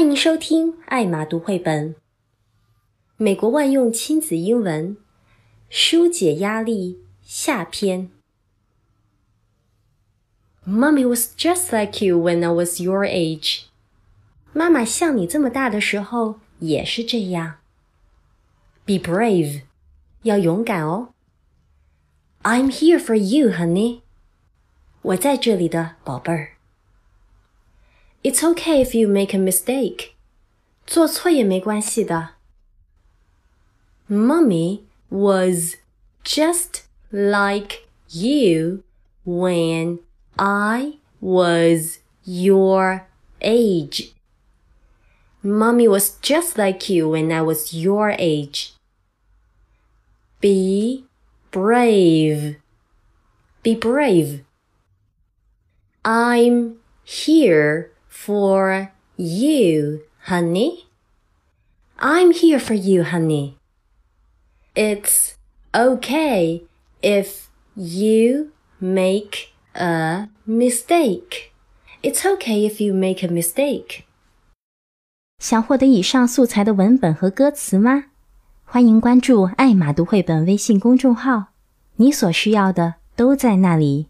欢迎收听艾玛读绘本。美国万用亲子英文，疏解压力下篇。Mommy was just like you when I was your age。妈妈像你这么大的时候也是这样。Be brave，要勇敢哦。I'm here for you, honey。我在这里的，宝贝儿。 It's okay if you make a mistake. 做错也没关系的。Mummy was just like you when I was your age. Mummy was just like you when I was your age. Be brave. Be brave. I'm here for you, honey. I'm here for you, honey. It's okay if you make a mistake. It's okay if you make a mistake. 想获得以上素材的文本和歌词吗？欢迎关注“艾玛读绘本”微信公众号，你所需要的都在那里。